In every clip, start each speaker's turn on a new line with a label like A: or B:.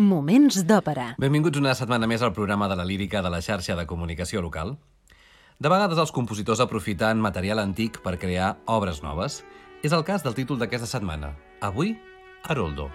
A: Moments d'òpera.
B: Benvinguts una setmana més al programa de la lírica de la xarxa de comunicació local. De vegades els compositors aprofiten material antic per crear obres noves. És el cas del títol d'aquesta setmana. Avui, Haroldo.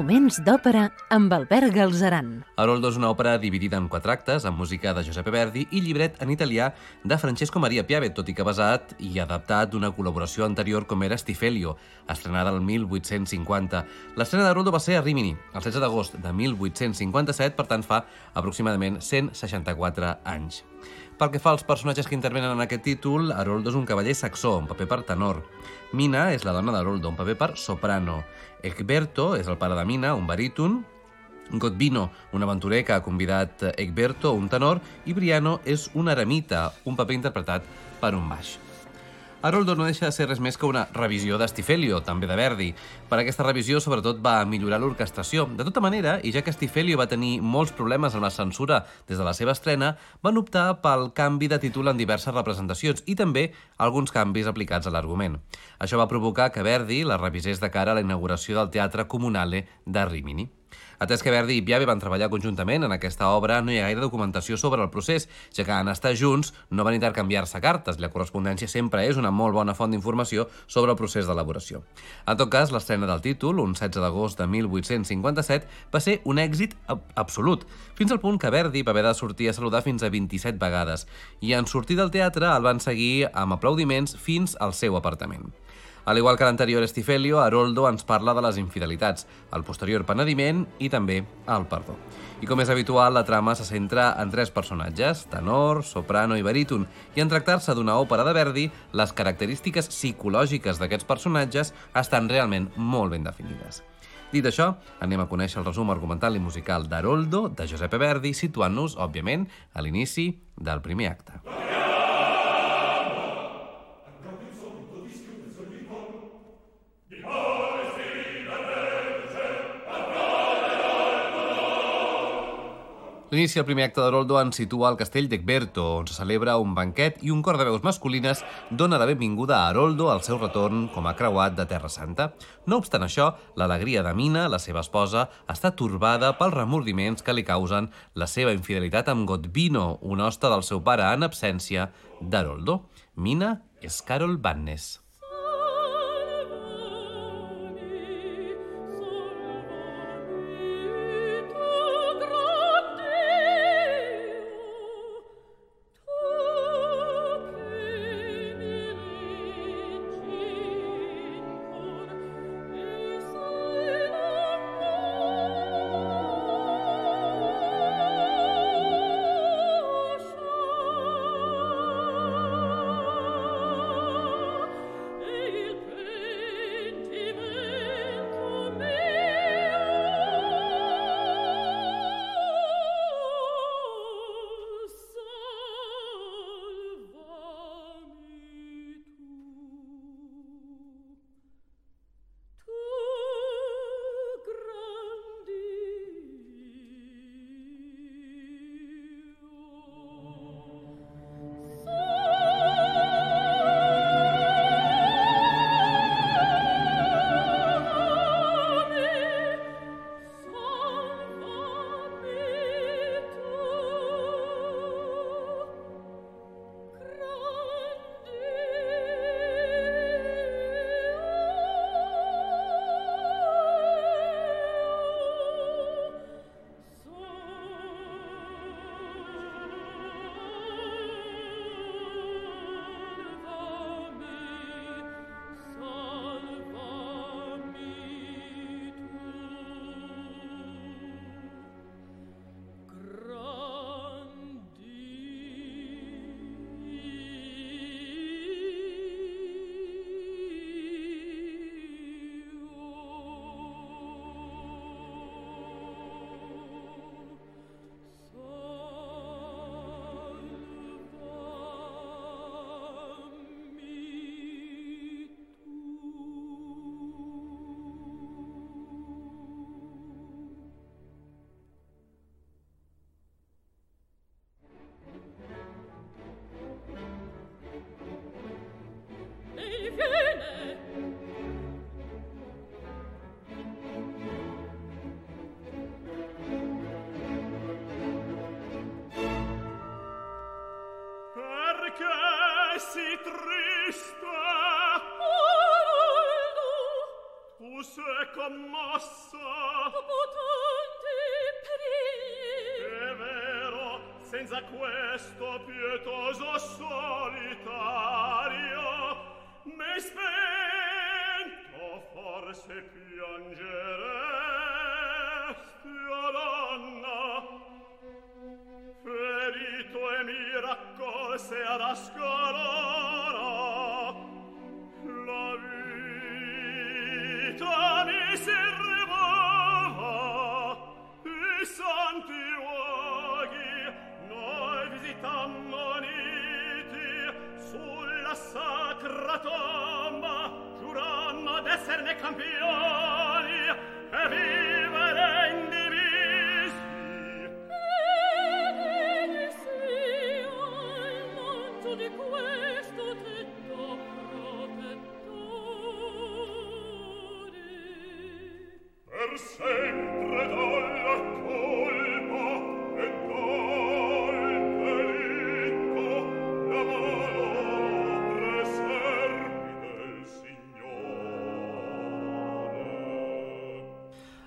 A: Moments d'òpera amb Albert Galzeran.
B: Haroldo és una òpera dividida en quatre actes, amb música de Giuseppe Verdi i llibret en italià de Francesco Maria Piave, tot i que basat i adaptat d'una col·laboració anterior com era Stifelio, estrenada el 1850. L'estrena d'Haroldo va ser a Rimini, el 16 d'agost de 1857, per tant fa aproximadament 164 anys. Pel que fa als personatges que intervenen en aquest títol, Haroldo és un cavaller saxó, un paper per tenor. Mina és la dona d'Haroldo, un paper per soprano. Egberto és el pare de Mina, un baríton. Godvino, un aventurer que ha convidat Egberto, un tenor, i Briano és un eremita, un paper interpretat per un baix. Haroldo no deixa de ser res més que una revisió d'Estifelio, també de Verdi. Per aquesta revisió, sobretot, va millorar l'orquestració. De tota manera, i ja que Stifelio va tenir molts problemes amb la censura des de la seva estrena, van optar pel canvi de títol en diverses representacions i també alguns canvis aplicats a l'argument. Això va provocar que Verdi la revisés de cara a la inauguració del Teatre Comunale de Rimini. Atès que Verdi i Piave van treballar conjuntament en aquesta obra, no hi ha gaire documentació sobre el procés, ja que en estar junts no van intercanviar-se cartes. La correspondència sempre és una molt bona font d'informació sobre el procés d'elaboració. En tot cas, l'estrena del títol, un 16 d'agost de 1857, va ser un èxit ab absolut, fins al punt que Verdi va haver de sortir a saludar fins a 27 vegades, i en sortir del teatre el van seguir amb aplaudiments fins al seu apartament. Al igual que l'anterior Estifelio, Haroldo ens parla de les infidelitats, el posterior penediment i també el perdó. I com és habitual, la trama se centra en tres personatges, tenor, soprano i baríton, i en tractar-se d'una òpera de Verdi, les característiques psicològiques d'aquests personatges estan realment molt ben definides. Dit això, anem a conèixer el resum argumental i musical d'Haroldo, de Giuseppe Verdi, situant-nos, òbviament, a l'inici del primer acte. L'inici del primer acte d'Haroldo ens situa al castell d'Egberto, on se celebra un banquet i un cor de veus masculines dona la benvinguda a Haroldo al seu retorn com a creuat de Terra Santa. No obstant això, l'alegria de Mina, la seva esposa, està torbada pels remordiments que li causen la seva infidelitat amb Godvino, un hoste del seu pare en absència d'Haroldo. Mina és Carol Bannes.
C: senza questo pietoso solitario me spento forse piangeresti o donna. Ferito e mi raccolse ad ascolare concerne campi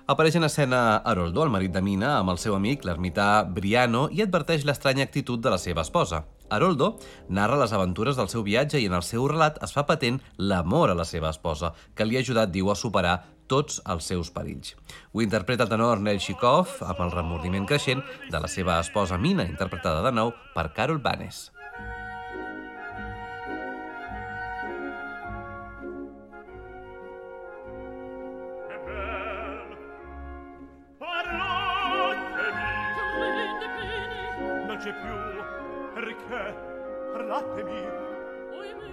B: Apareix en escena Haroldo, el marit de Mina, amb el seu amic, l'ermità Briano, i adverteix l'estranya actitud de la seva esposa. Haroldo narra les aventures del seu viatge i en el seu relat es fa patent l'amor a la seva esposa, que li ha ajudat, diu, a superar tots els seus perills. Ho interpreta el tenor Nel Chikov amb el remordiment creixent de la seva esposa Mina, interpretada de nou per Carol Banes.
C: Perdonatemi.
A: Oimè.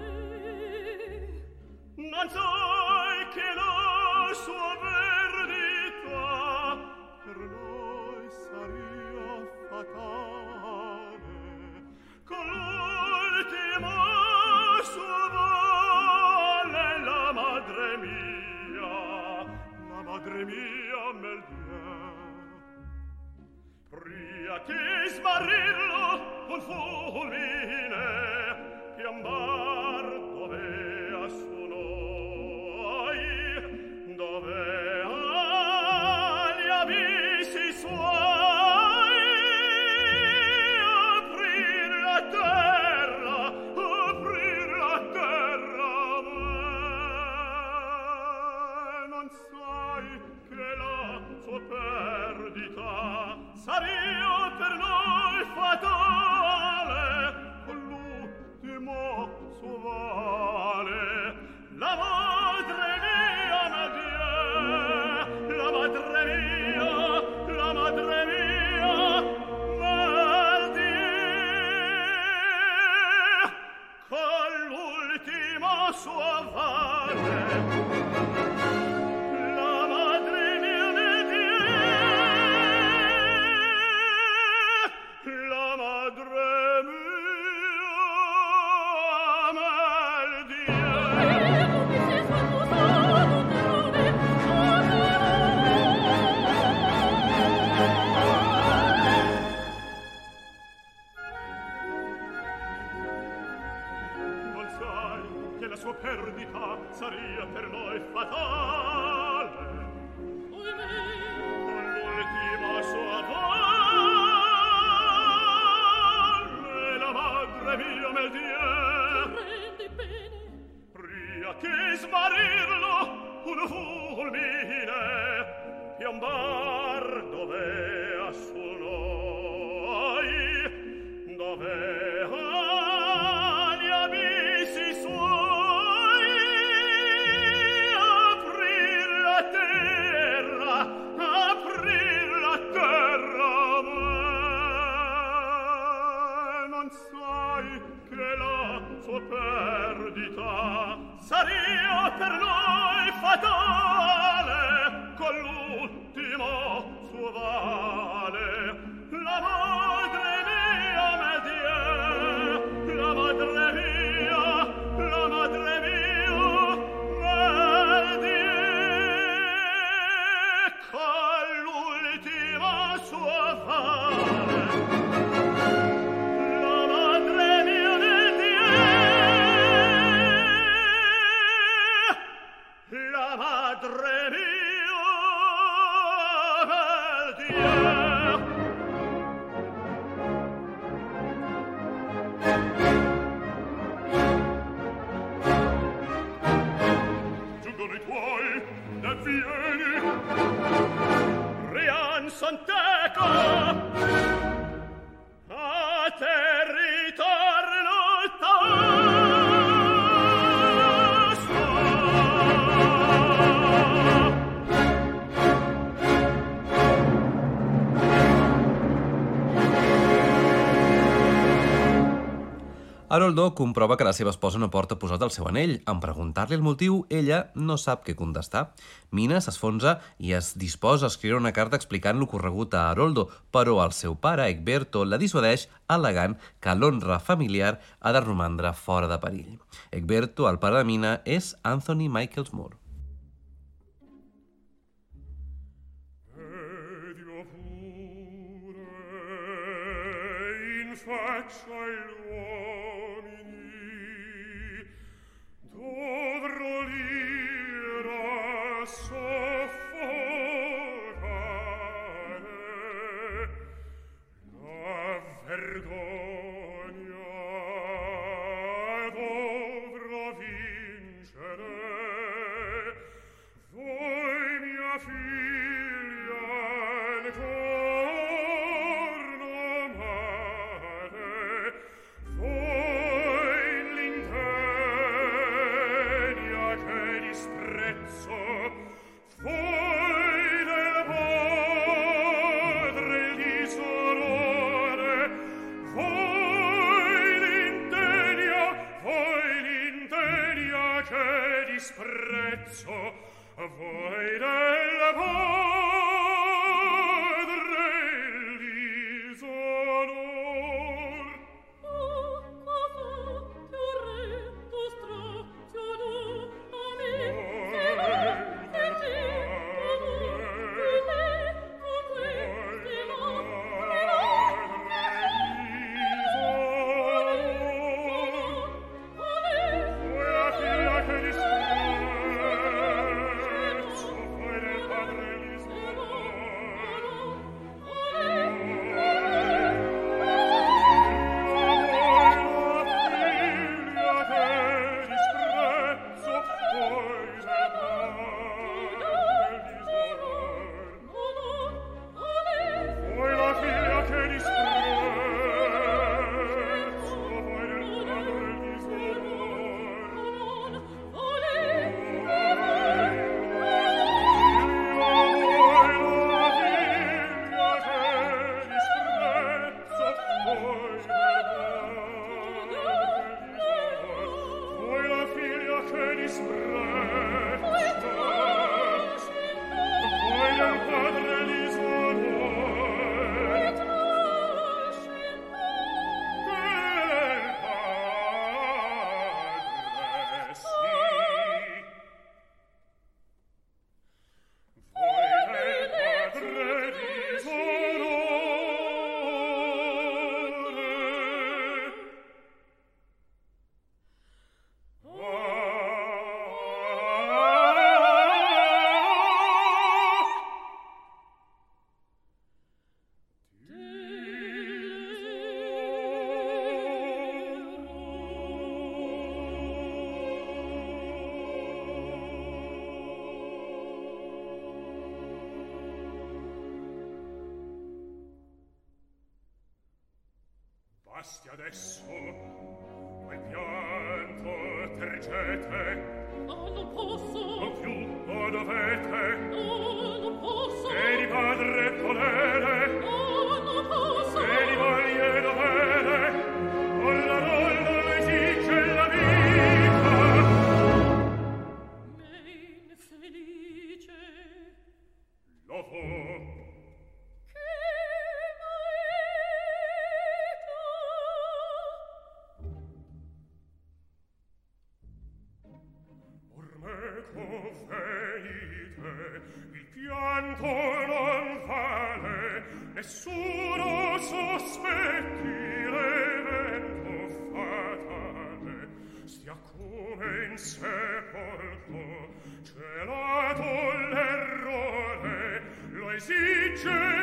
C: Non sai che la sua verità per noi saria fatale. Con l'ultimo sua vale la madre mia, la madre mia me. Pria che smarrirlo un fulmine
D: fiamma
B: Haroldo comprova que la seva esposa no porta posat el seu anell. En preguntar-li el motiu, ella no sap què contestar. Mina s'esfonsa i es disposa a escriure una carta explicant lo corregut a Haroldo, però el seu pare, Egberto, la dissuadeix al·legant que l'honra familiar ha de romandre fora de perill. Egberto, el pare de Mina, és Anthony Michaels Moore.
D: Faccia colto ce l'ha l'errore lo esige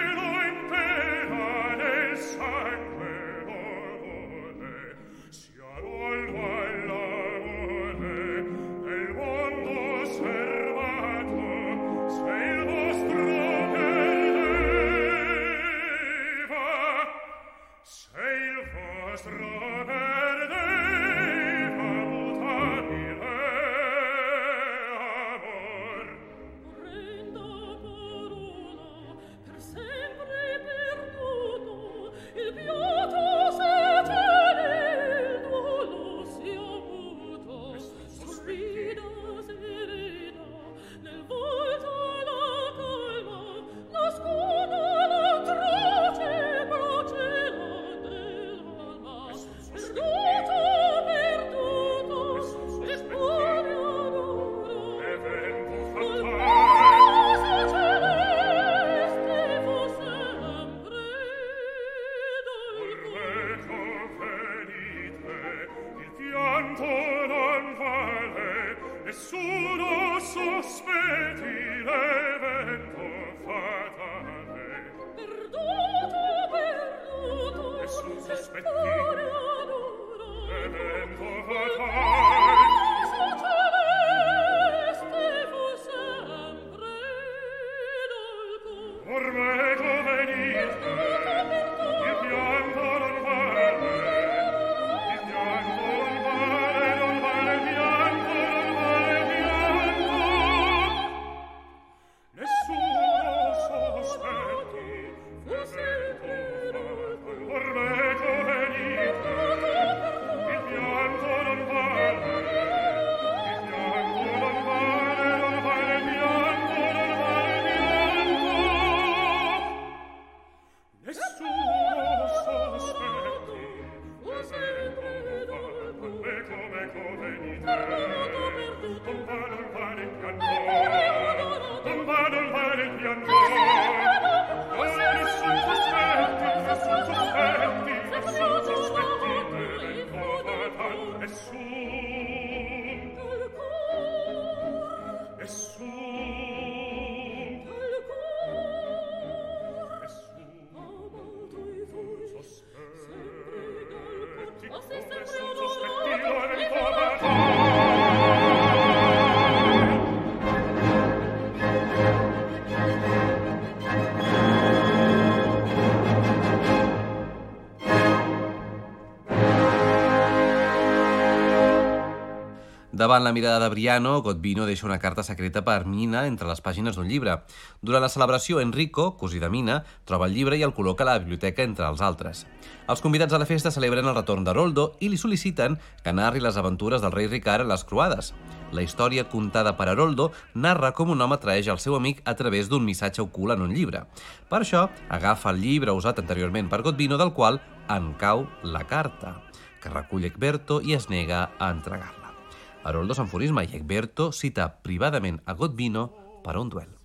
C: Davant la mirada de Briano, Godvino deixa una carta secreta per Mina entre les pàgines d'un llibre. Durant la celebració, Enrico, cosí de Mina, troba el llibre i el col·loca a la biblioteca entre els altres. Els convidats a la festa celebren el retorn d'Haroldo i li sol·liciten que narri les aventures del rei Ricard en les croades. La història contada per Haroldo narra com un home traeix el seu amic a través d'un missatge ocult en un llibre. Per això, agafa el llibre usat anteriorment per Godvino, del qual en cau la carta, que recull Egberto i es nega a entregar-la. Haroldo s'enfurisma i Egberto cita privadament a Godvino per a un duel.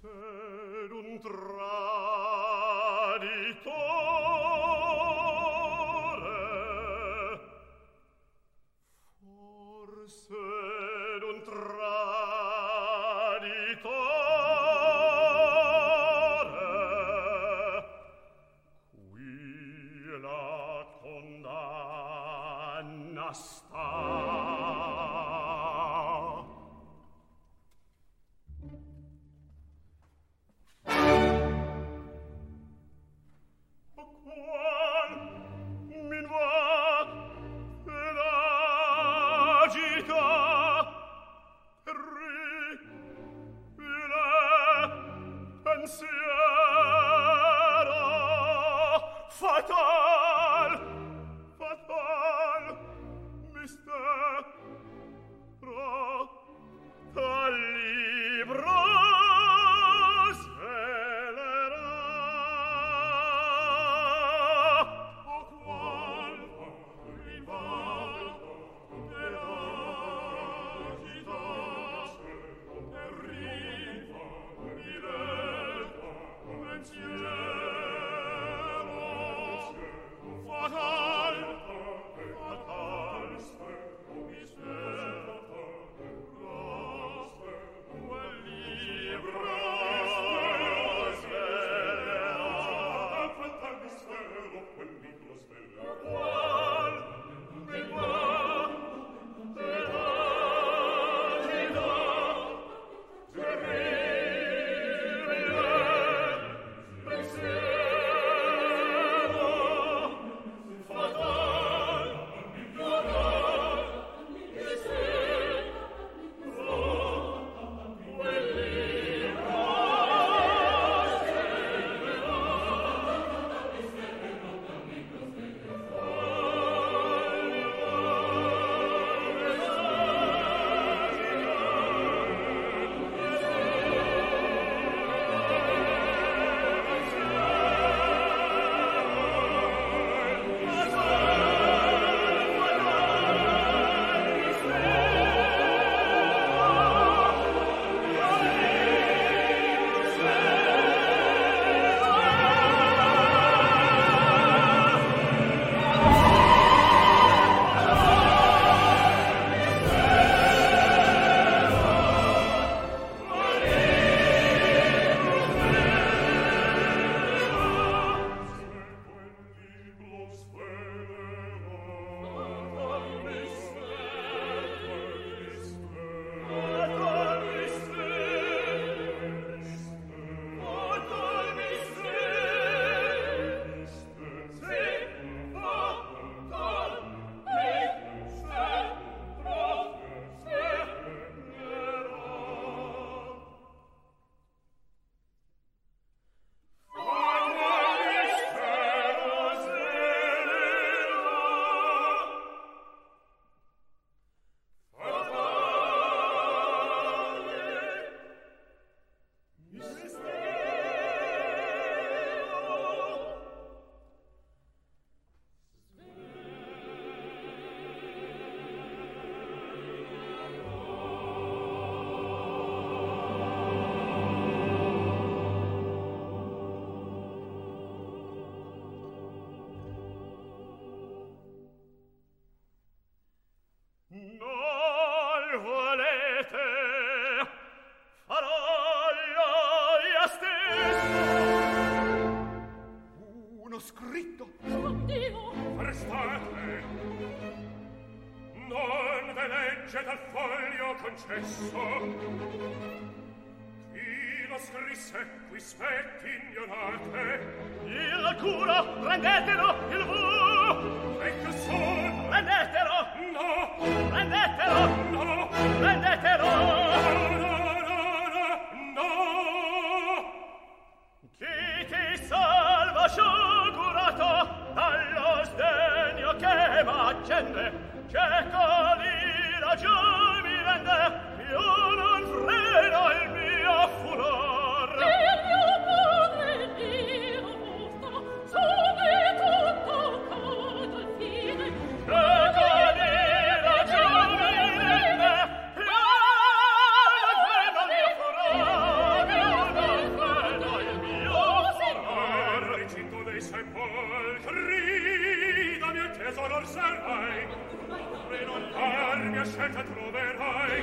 C: scelta troverai.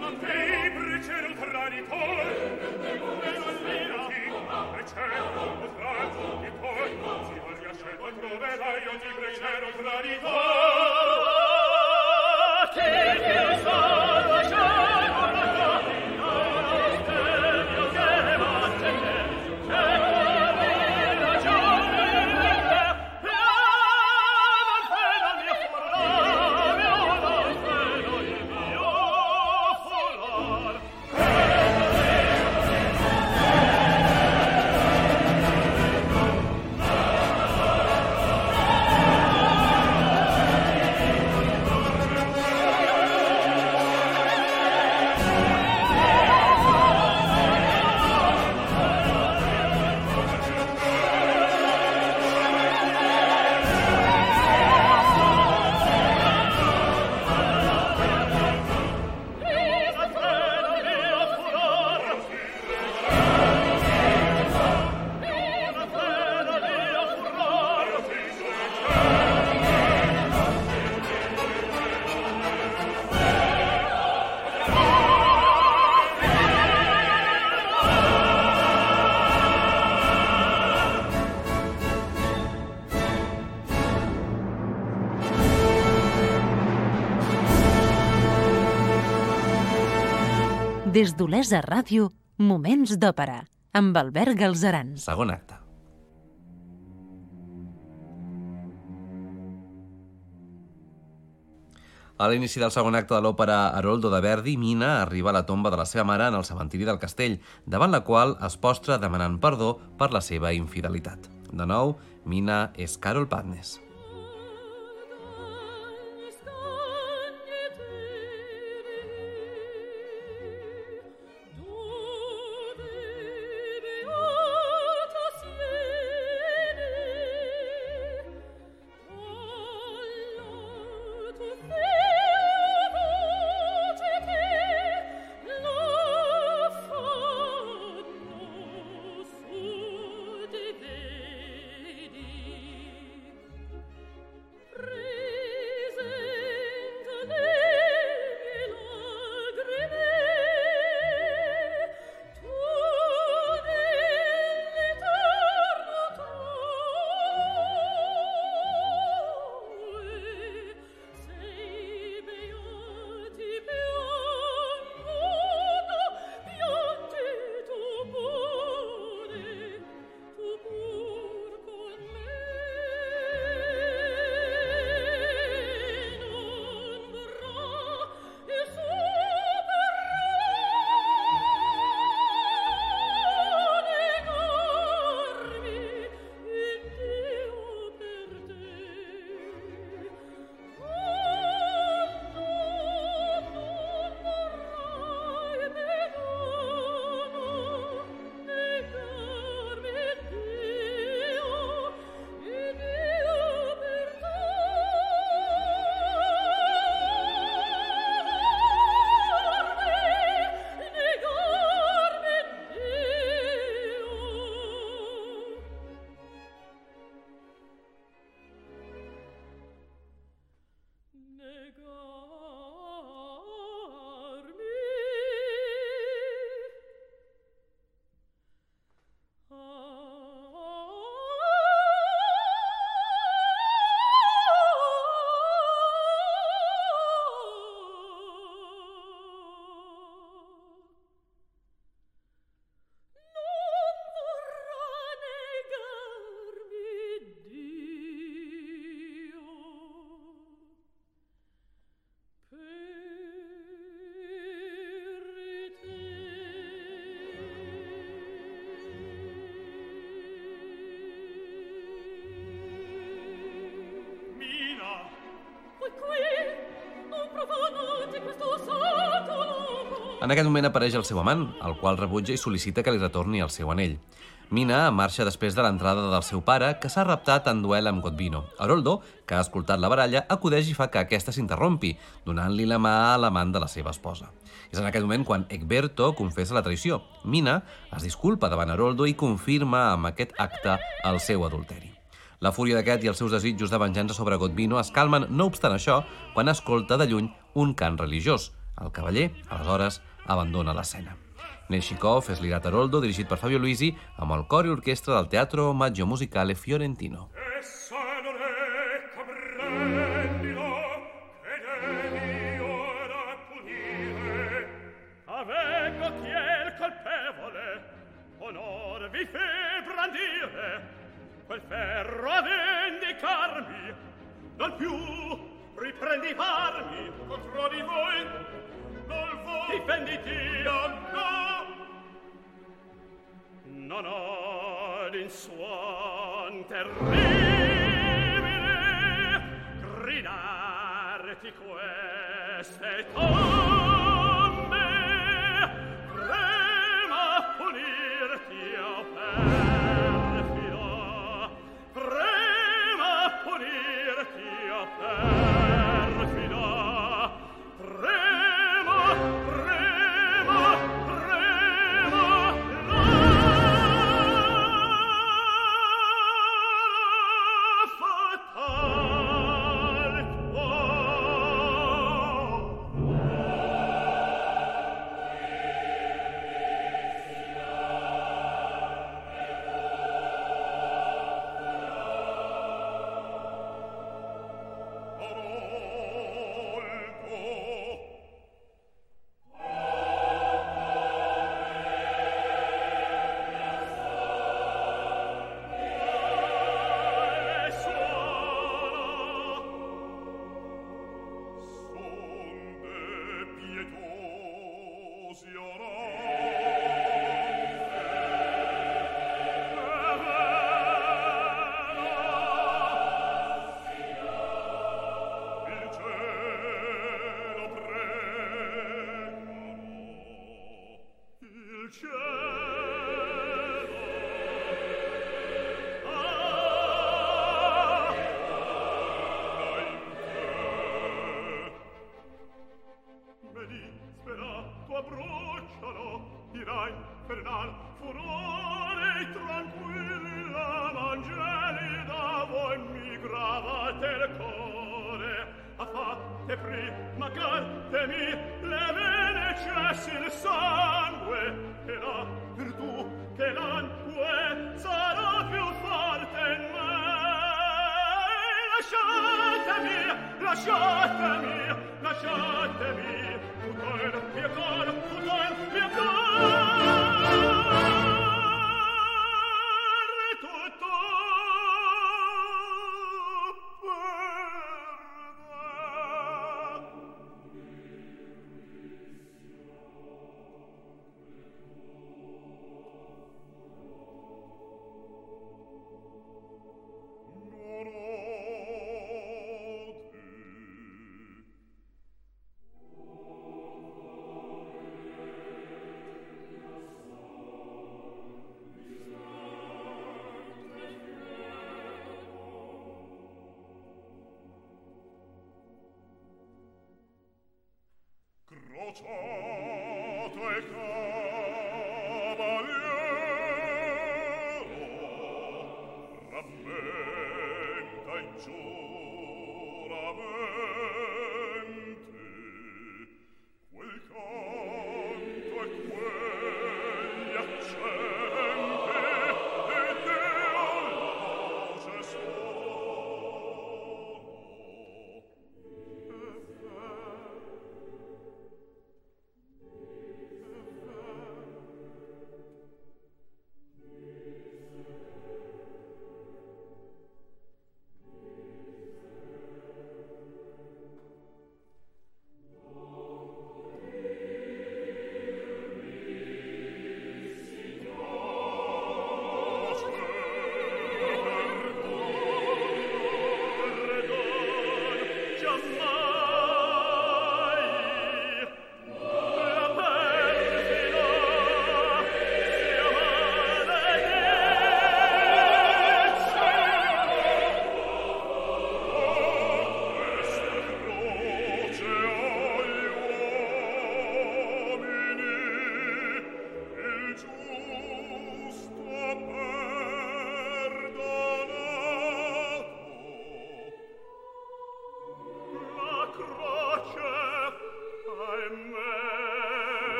C: Non tei precede un traditor. E non sperati precede un traditor si voglio scelta troverai ogni precede un traditor che ti sa
E: Des d'Olesa Ràdio, Moments d'Òpera, amb Albert Galzeran.
A: Segon acte. A l'inici del segon acte de l'òpera Haroldo de Verdi, Mina arriba a la tomba de la seva mare en el cementiri del castell, davant la qual es postra demanant perdó per la seva infidelitat. De nou, Mina és Carol Padnes.
B: En aquest moment apareix el seu amant, el qual rebutja i sol·licita que li retorni el seu anell. Mina marxa després de l'entrada del seu pare, que s'ha raptat en duel amb Godvino. Haroldo, que ha escoltat la baralla, acudeix i fa que aquesta s'interrompi, donant-li la mà a l'amant de la seva esposa. És en aquest moment quan Egberto confessa la traïció. Mina es disculpa davant Haroldo i confirma amb aquest acte el seu adulteri. La fúria d'aquest i els seus desitjos de venjança sobre Godvino es calmen, no obstant això, quan escolta de lluny un cant religiós. El cavaller, aleshores, abandona l'escena. Neshikov és l'Irat Haroldo, dirigit per Fabio Luisi, amb el cor i orquestra del Teatro Maggio Musicale Fiorentino.
F: Vi fe brandire, quel ferro a vendicarmi, non più riprendi armi
C: Contro di voi
F: difenditi
C: no!
F: non in l'insuon terribile gridarti queste
C: toglie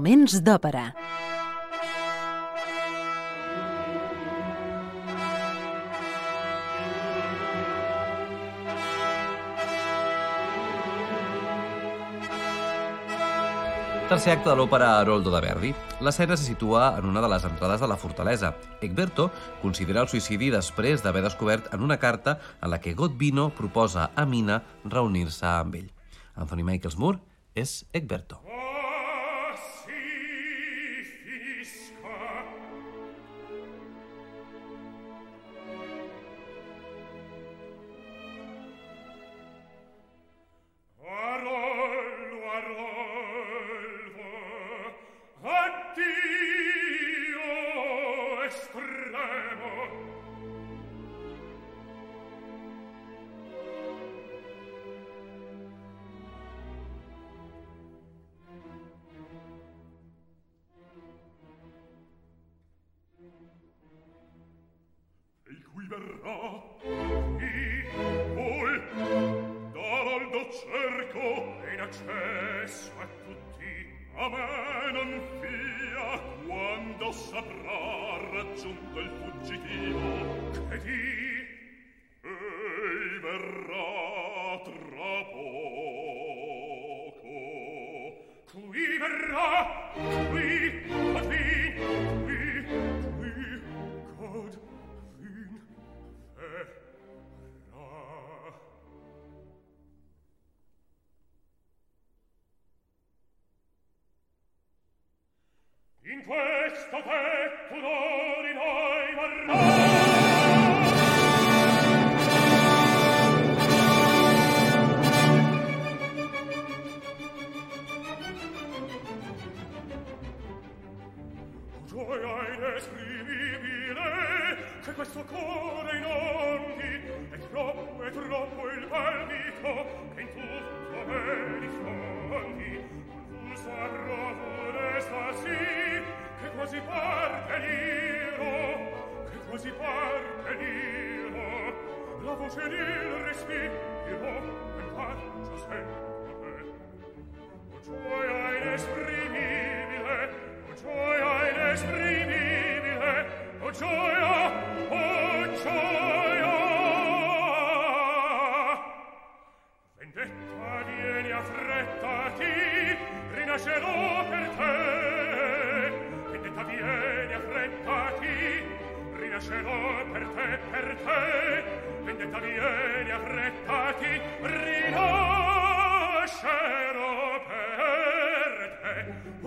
A: Moments d'òpera.
B: Tercer acte de l'òpera Haroldo de Verdi. L'escena se situa en una de les entrades de la fortalesa. Egberto considera el suïcidi després d'haver descobert en una carta en la que Godvino proposa a Mina reunir-se amb ell. Anthony Michaels Moore és Egberto.
C: cerco
D: in accesso a tutti. A me non fia
C: quando saprà raggiunto il fuggitivo.
D: Che Dio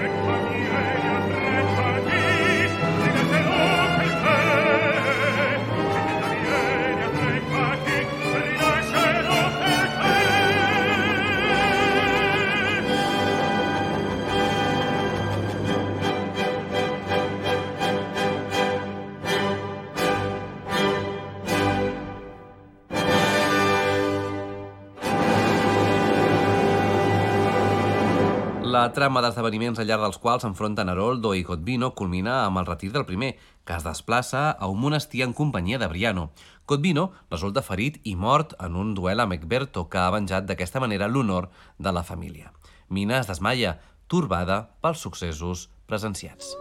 D: America. La
B: trama d'esdeveniments al llarg dels quals s'enfronten Haroldo i Godvino culmina amb el retir del primer, que es desplaça a un monestir en companyia de Briano. Godvino resulta ferit i mort en un duel amb Egberto, que ha venjat d'aquesta manera l'honor de la família. Mina es desmaia, torbada pels successos presenciats.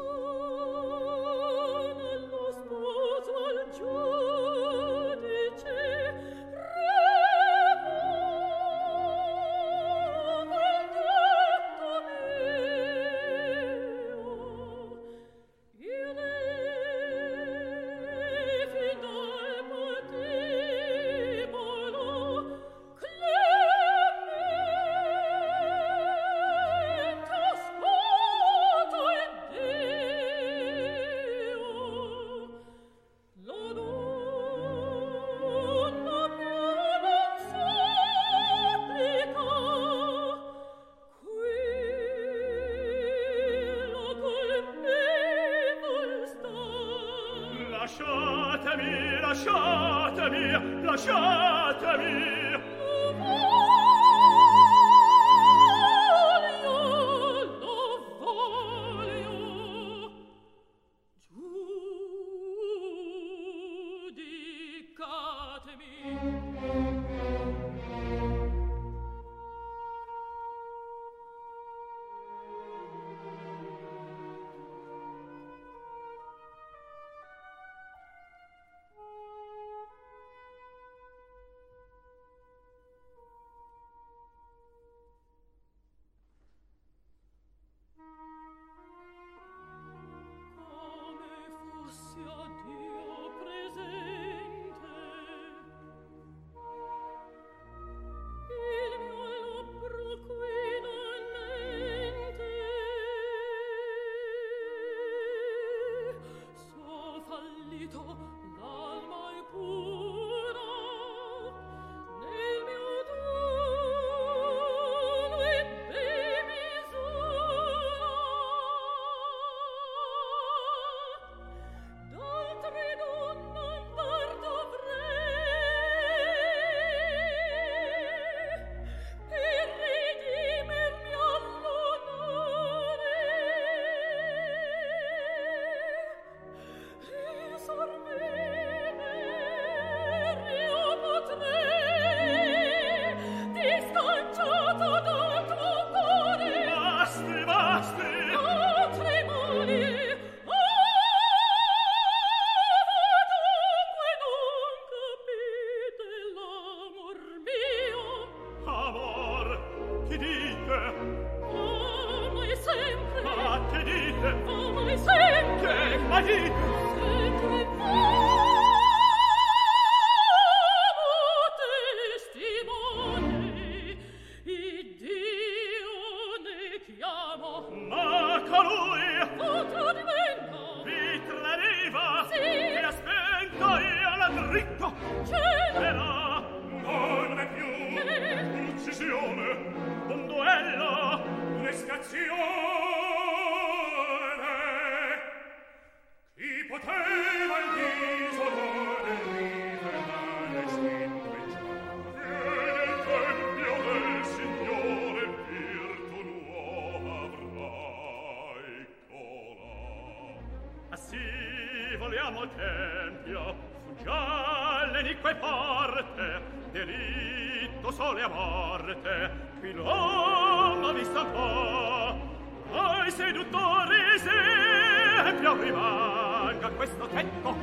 C: rimanga questo tempo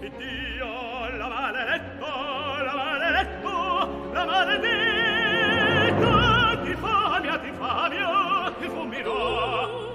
C: che Dio l'ha maledetto, l'ha maledetto, l'ha maledetto, ti famia, ti famia, ti
A: fumirò.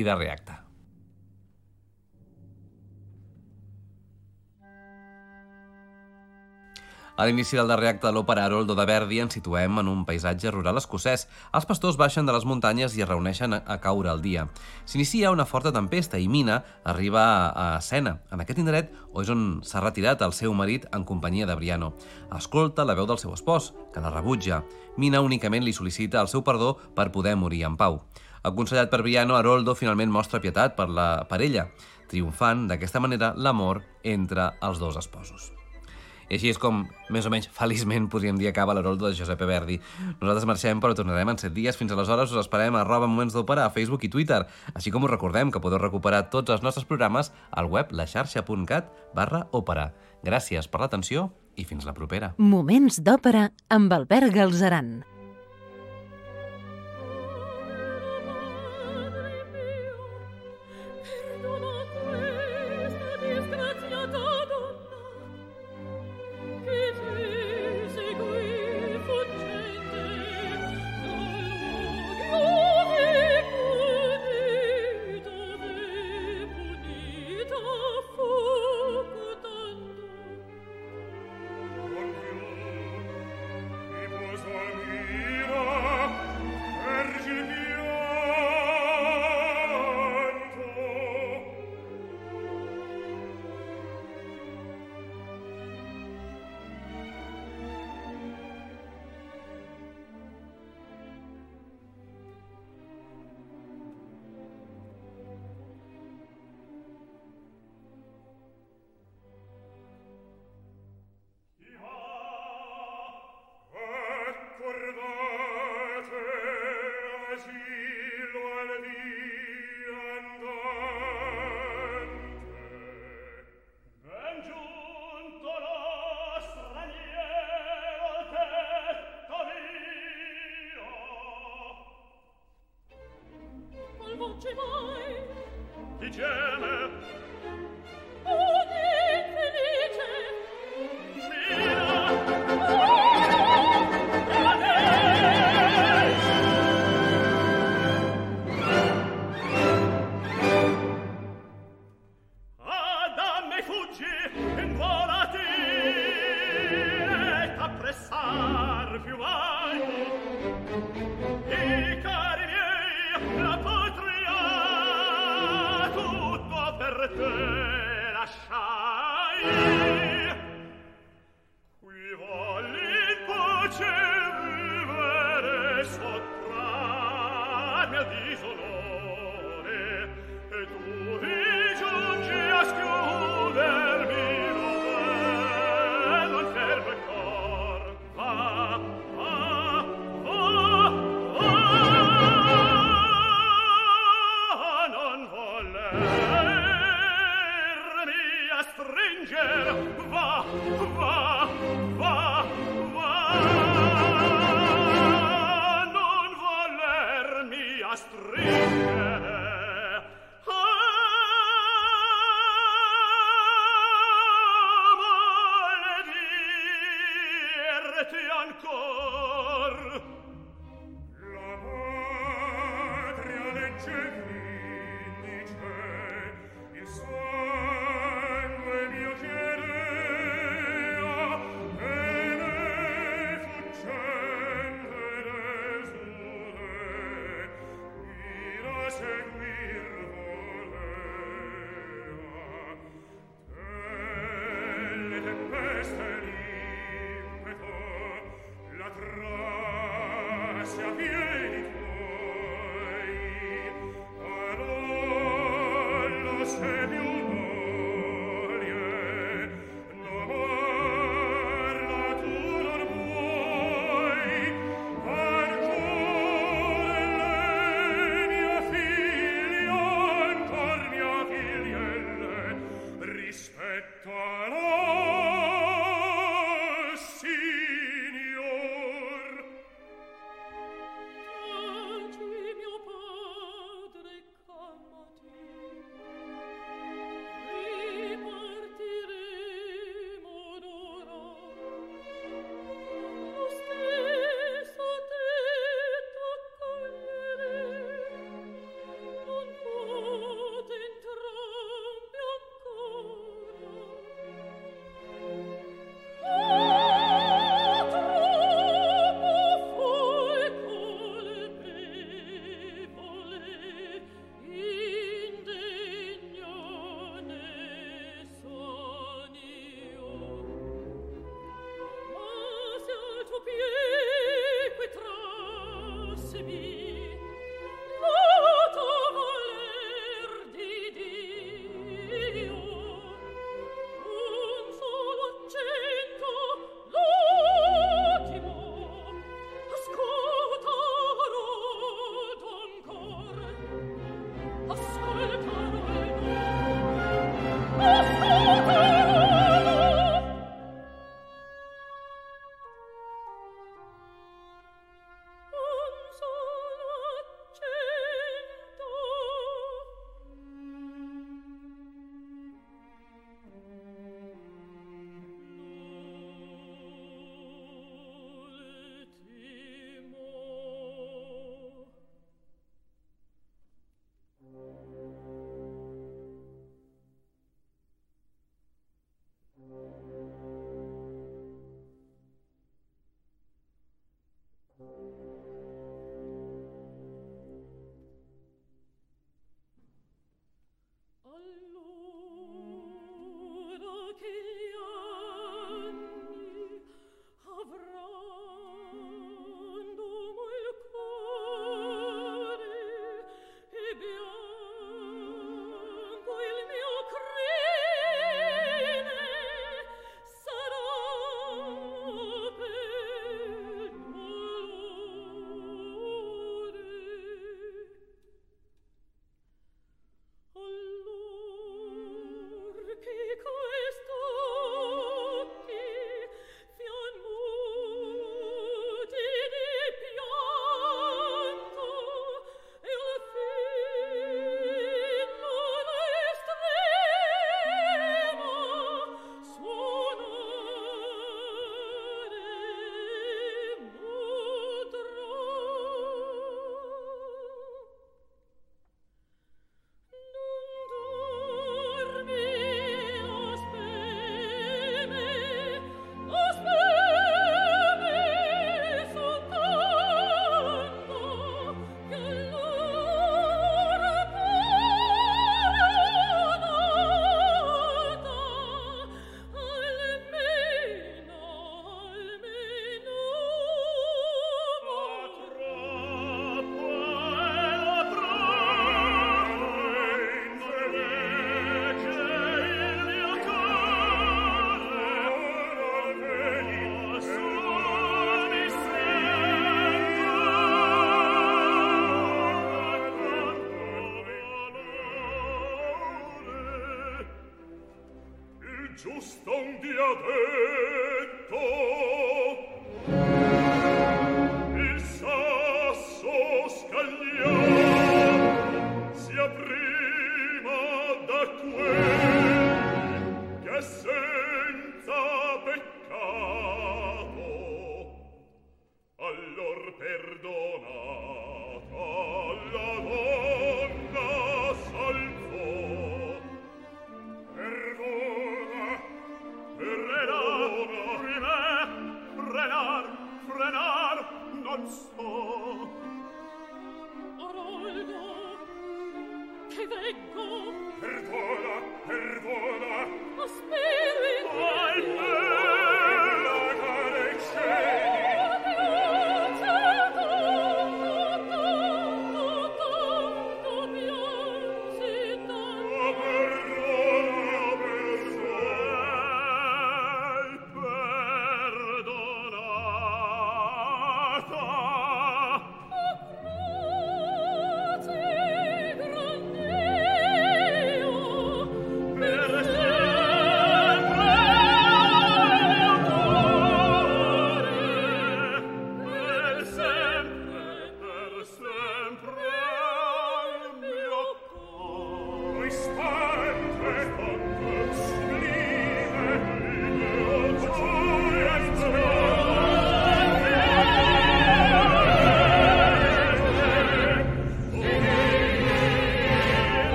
A: I darrer acte. A l'inici del darrer acte de l'òpera Haroldo de Verdi ens situem en un paisatge rural escocès. Els pastors baixen de les muntanyes i es reuneixen a, caure el dia. S'inicia una forta tempesta i Mina arriba a, escena, en aquest indret on és on s'ha retirat el seu marit en companyia de Briano. Escolta la veu del seu espòs, que la rebutja. Mina únicament li sol·licita el seu perdó per poder morir en pau.
B: Aconsellat per Viano, Haroldo finalment mostra pietat per, la, per ella, triomfant d'aquesta manera l'amor entre els dos esposos. I així és com, més o menys, feliçment podríem dir acaba l'Haroldo de Giuseppe Verdi. Nosaltres marxem, però tornarem en set dies. Fins aleshores us esperem a arroba Moments d'Òpera a Facebook i Twitter, així com us recordem que podeu recuperar tots els nostres programes al web laxarxa.cat barra òpera. Gràcies per l'atenció i fins la propera.
A: Moments d'òpera amb Albert Galzeran.
C: Asilo al